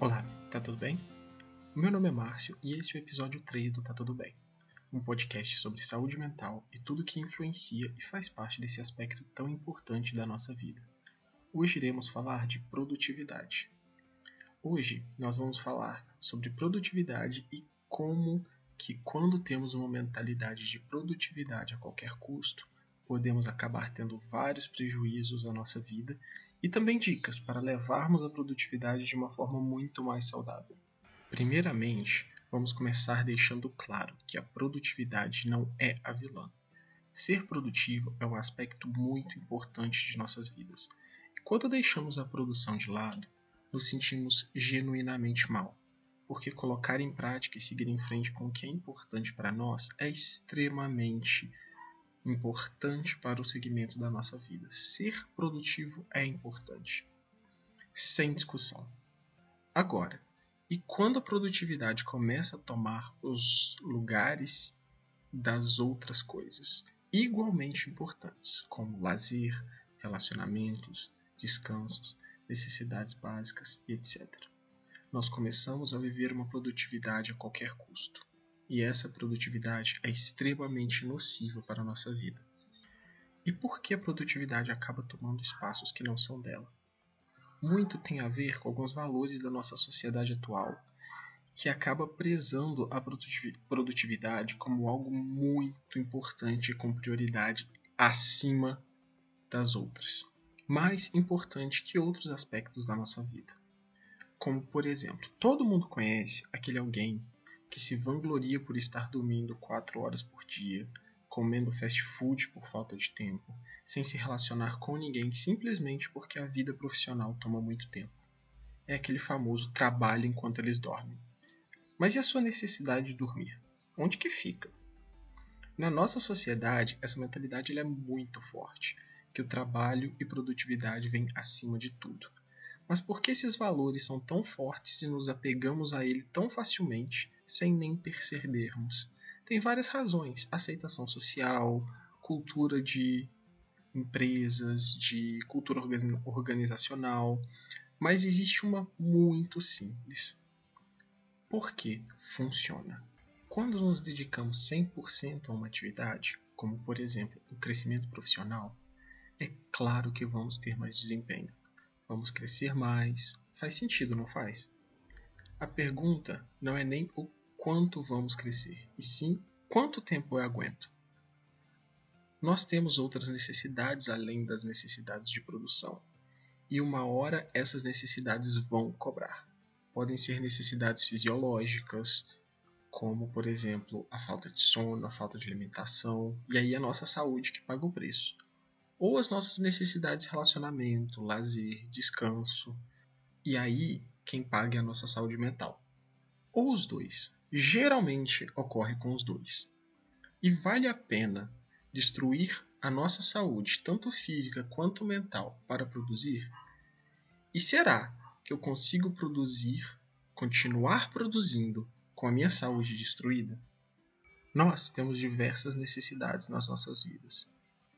Olá, tá tudo bem? Meu nome é Márcio e esse é o episódio 3 do Tá Tudo Bem, um podcast sobre saúde mental e tudo que influencia e faz parte desse aspecto tão importante da nossa vida. Hoje iremos falar de produtividade. Hoje nós vamos falar sobre produtividade e como que quando temos uma mentalidade de produtividade a qualquer custo, podemos acabar tendo vários prejuízos à nossa vida e também dicas para levarmos a produtividade de uma forma muito mais saudável. Primeiramente, vamos começar deixando claro que a produtividade não é a vilã. Ser produtivo é um aspecto muito importante de nossas vidas. E quando deixamos a produção de lado, nos sentimos genuinamente mal, porque colocar em prática e seguir em frente com o que é importante para nós é extremamente importante para o segmento da nossa vida. Ser produtivo é importante, sem discussão. Agora, e quando a produtividade começa a tomar os lugares das outras coisas igualmente importantes, como lazer, relacionamentos, descansos, necessidades básicas etc. Nós começamos a viver uma produtividade a qualquer custo e essa produtividade é extremamente nociva para a nossa vida. E por que a produtividade acaba tomando espaços que não são dela? Muito tem a ver com alguns valores da nossa sociedade atual, que acaba prezando a produtividade como algo muito importante e com prioridade acima das outras, mais importante que outros aspectos da nossa vida. Como, por exemplo, todo mundo conhece aquele alguém que se vangloria por estar dormindo quatro horas por dia, comendo fast food por falta de tempo, sem se relacionar com ninguém simplesmente porque a vida profissional toma muito tempo. É aquele famoso trabalho enquanto eles dormem. Mas e a sua necessidade de dormir? Onde que fica? Na nossa sociedade, essa mentalidade é muito forte, que o trabalho e produtividade vêm acima de tudo. Mas por que esses valores são tão fortes e nos apegamos a ele tão facilmente sem nem percebermos? Tem várias razões: aceitação social, cultura de empresas, de cultura organizacional, mas existe uma muito simples. Por que funciona? Quando nos dedicamos 100% a uma atividade, como por exemplo o crescimento profissional, é claro que vamos ter mais desempenho vamos crescer mais. Faz sentido, não faz? A pergunta não é nem o quanto vamos crescer, e sim quanto tempo eu aguento. Nós temos outras necessidades além das necessidades de produção, e uma hora essas necessidades vão cobrar. Podem ser necessidades fisiológicas, como por exemplo a falta de sono, a falta de alimentação, e aí a nossa saúde que paga o preço ou as nossas necessidades de relacionamento, lazer, descanso. E aí, quem paga é a nossa saúde mental. Ou os dois. Geralmente ocorre com os dois. E vale a pena destruir a nossa saúde, tanto física quanto mental, para produzir? E será que eu consigo produzir, continuar produzindo com a minha saúde destruída? Nós temos diversas necessidades nas nossas vidas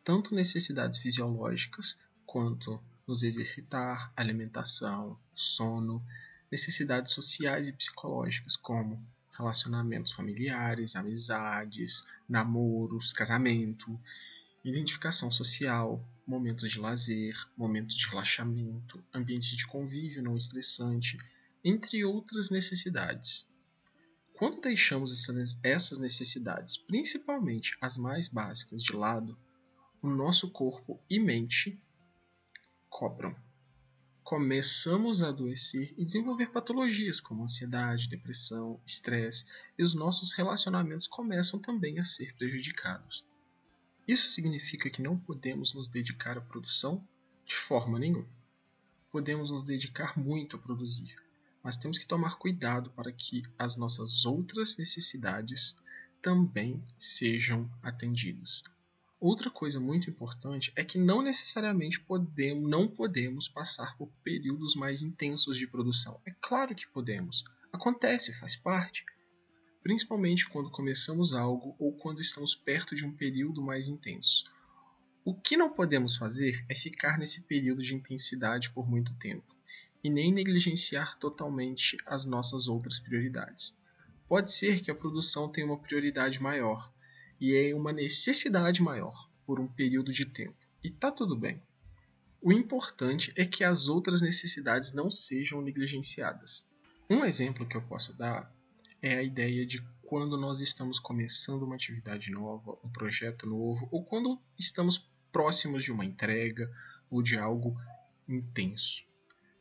tanto necessidades fisiológicas quanto nos exercitar, alimentação, sono, necessidades sociais e psicológicas como relacionamentos familiares, amizades, namoros, casamento, identificação social, momentos de lazer, momentos de relaxamento, ambientes de convívio não estressante, entre outras necessidades. Quando deixamos essas necessidades, principalmente as mais básicas, de lado, o nosso corpo e mente cobram. Começamos a adoecer e desenvolver patologias como ansiedade, depressão, estresse, e os nossos relacionamentos começam também a ser prejudicados. Isso significa que não podemos nos dedicar à produção de forma nenhuma. Podemos nos dedicar muito a produzir, mas temos que tomar cuidado para que as nossas outras necessidades também sejam atendidas. Outra coisa muito importante é que não necessariamente podemos, não podemos passar por períodos mais intensos de produção. É claro que podemos. Acontece, faz parte. Principalmente quando começamos algo ou quando estamos perto de um período mais intenso. O que não podemos fazer é ficar nesse período de intensidade por muito tempo. e nem negligenciar totalmente as nossas outras prioridades. Pode ser que a produção tenha uma prioridade maior e é uma necessidade maior por um período de tempo, e tá tudo bem. O importante é que as outras necessidades não sejam negligenciadas. Um exemplo que eu posso dar é a ideia de quando nós estamos começando uma atividade nova, um projeto novo, ou quando estamos próximos de uma entrega ou de algo intenso.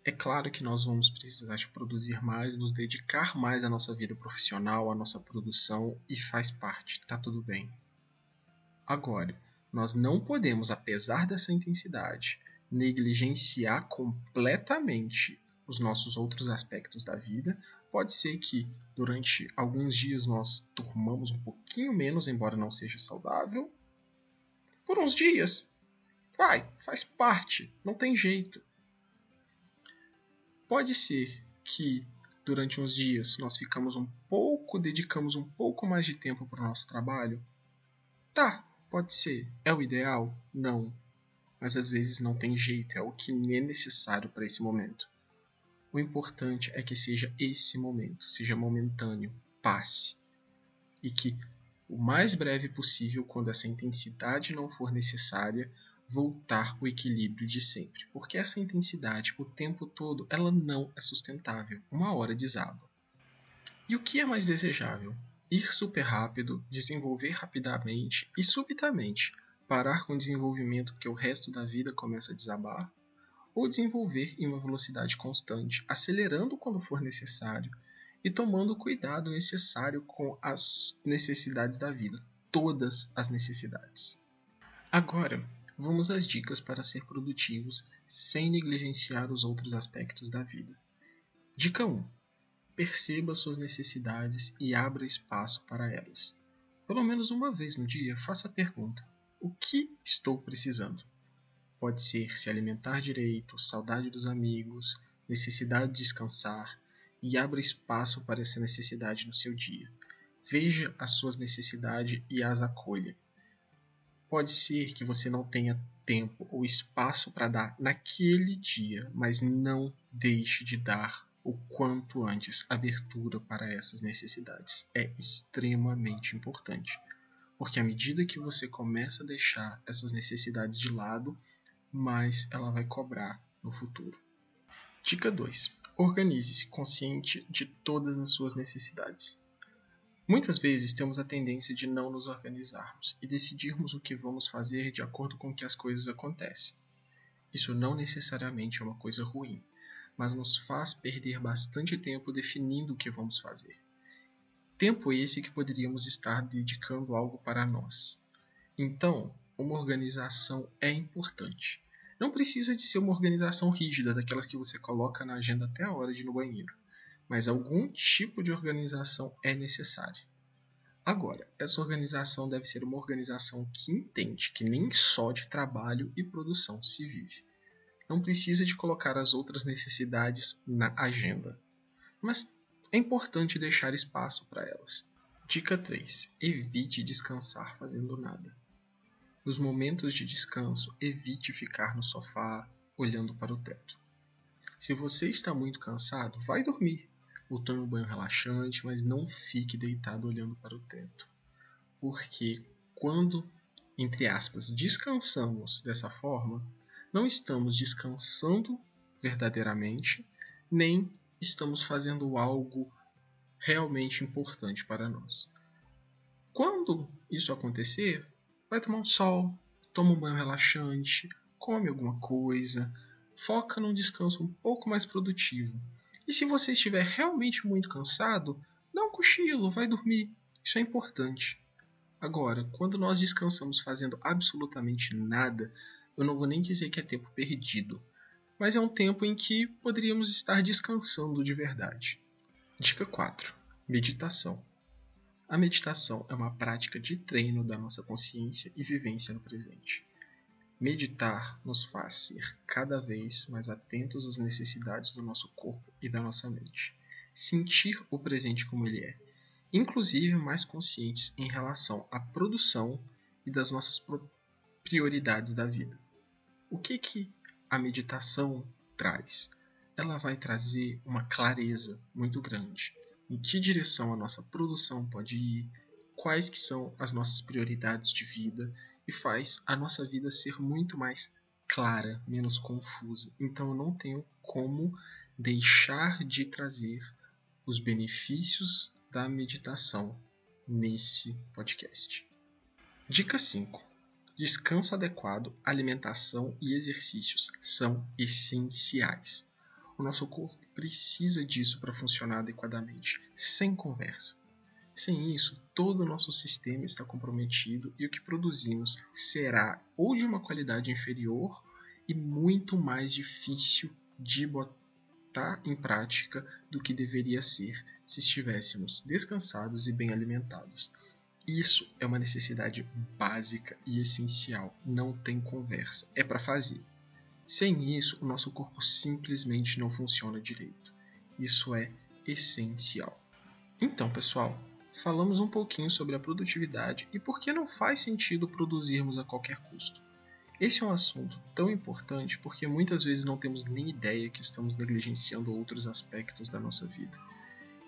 É claro que nós vamos precisar de produzir mais, nos dedicar mais à nossa vida profissional, à nossa produção e faz parte, tá tudo bem. Agora, nós não podemos, apesar dessa intensidade, negligenciar completamente os nossos outros aspectos da vida. Pode ser que durante alguns dias nós dormamos um pouquinho menos, embora não seja saudável. Por uns dias. Vai, faz parte, não tem jeito. Pode ser que durante uns dias nós ficamos um pouco, dedicamos um pouco mais de tempo para o nosso trabalho? Tá, pode ser. É o ideal? Não. Mas às vezes não tem jeito, é o que é necessário para esse momento. O importante é que seja esse momento, seja momentâneo, passe. E que o mais breve possível, quando essa intensidade não for necessária, voltar o equilíbrio de sempre, porque essa intensidade o tempo todo ela não é sustentável, uma hora desaba. E o que é mais desejável? Ir super rápido, desenvolver rapidamente e subitamente parar com o desenvolvimento porque o resto da vida começa a desabar? Ou desenvolver em uma velocidade constante, acelerando quando for necessário e tomando o cuidado necessário com as necessidades da vida, todas as necessidades. Agora, vamos às dicas para ser produtivos sem negligenciar os outros aspectos da vida. Dica 1. Perceba suas necessidades e abra espaço para elas. Pelo menos uma vez no dia, faça a pergunta: O que estou precisando? Pode ser se alimentar direito, saudade dos amigos, necessidade de descansar, e abra espaço para essa necessidade no seu dia. Veja as suas necessidades e as acolha. Pode ser que você não tenha tempo ou espaço para dar naquele dia, mas não deixe de dar o quanto antes abertura para essas necessidades. É extremamente importante, porque à medida que você começa a deixar essas necessidades de lado, mais ela vai cobrar no futuro. Dica 2. Organize-se consciente de todas as suas necessidades. Muitas vezes temos a tendência de não nos organizarmos e decidirmos o que vamos fazer de acordo com que as coisas acontecem. Isso não necessariamente é uma coisa ruim, mas nos faz perder bastante tempo definindo o que vamos fazer. Tempo esse que poderíamos estar dedicando algo para nós. Então, uma organização é importante. Não precisa de ser uma organização rígida, daquelas que você coloca na agenda até a hora de ir no banheiro mas algum tipo de organização é necessária. Agora, essa organização deve ser uma organização que entende que nem só de trabalho e produção se vive. Não precisa de colocar as outras necessidades na agenda, mas é importante deixar espaço para elas. Dica 3: evite descansar fazendo nada. Nos momentos de descanso, evite ficar no sofá olhando para o teto. Se você está muito cansado, vai dormir ou tome um banho relaxante, mas não fique deitado olhando para o teto. Porque quando, entre aspas, descansamos dessa forma, não estamos descansando verdadeiramente, nem estamos fazendo algo realmente importante para nós. Quando isso acontecer, vai tomar um sol, toma um banho relaxante, come alguma coisa, foca num descanso um pouco mais produtivo e se você estiver realmente muito cansado, dá um cochilo, vai dormir. Isso é importante. Agora, quando nós descansamos fazendo absolutamente nada, eu não vou nem dizer que é tempo perdido, mas é um tempo em que poderíamos estar descansando de verdade. Dica 4: Meditação. A meditação é uma prática de treino da nossa consciência e vivência no presente. Meditar nos faz ser cada vez mais atentos às necessidades do nosso corpo e da nossa mente, sentir o presente como ele é, inclusive mais conscientes em relação à produção e das nossas prioridades da vida. O que que a meditação traz? ela vai trazer uma clareza muito grande em que direção a nossa produção pode ir, quais que são as nossas prioridades de vida e faz a nossa vida ser muito mais clara, menos confusa. Então eu não tenho como deixar de trazer os benefícios da meditação nesse podcast. Dica 5. Descanso adequado, alimentação e exercícios são essenciais. O nosso corpo precisa disso para funcionar adequadamente, sem conversa. Sem isso, todo o nosso sistema está comprometido e o que produzimos será ou de uma qualidade inferior e muito mais difícil de botar em prática do que deveria ser se estivéssemos descansados e bem alimentados. Isso é uma necessidade básica e essencial, não tem conversa, é para fazer. Sem isso, o nosso corpo simplesmente não funciona direito. Isso é essencial. Então, pessoal, falamos um pouquinho sobre a produtividade e por que não faz sentido produzirmos a qualquer custo. Esse é um assunto tão importante porque muitas vezes não temos nem ideia que estamos negligenciando outros aspectos da nossa vida.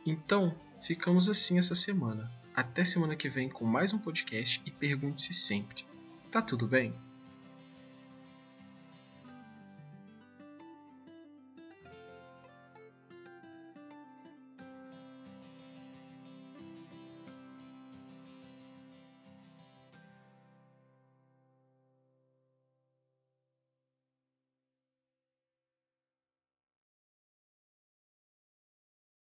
Então, ficamos assim essa semana. Até semana que vem com mais um podcast e pergunte-se sempre: tá tudo bem?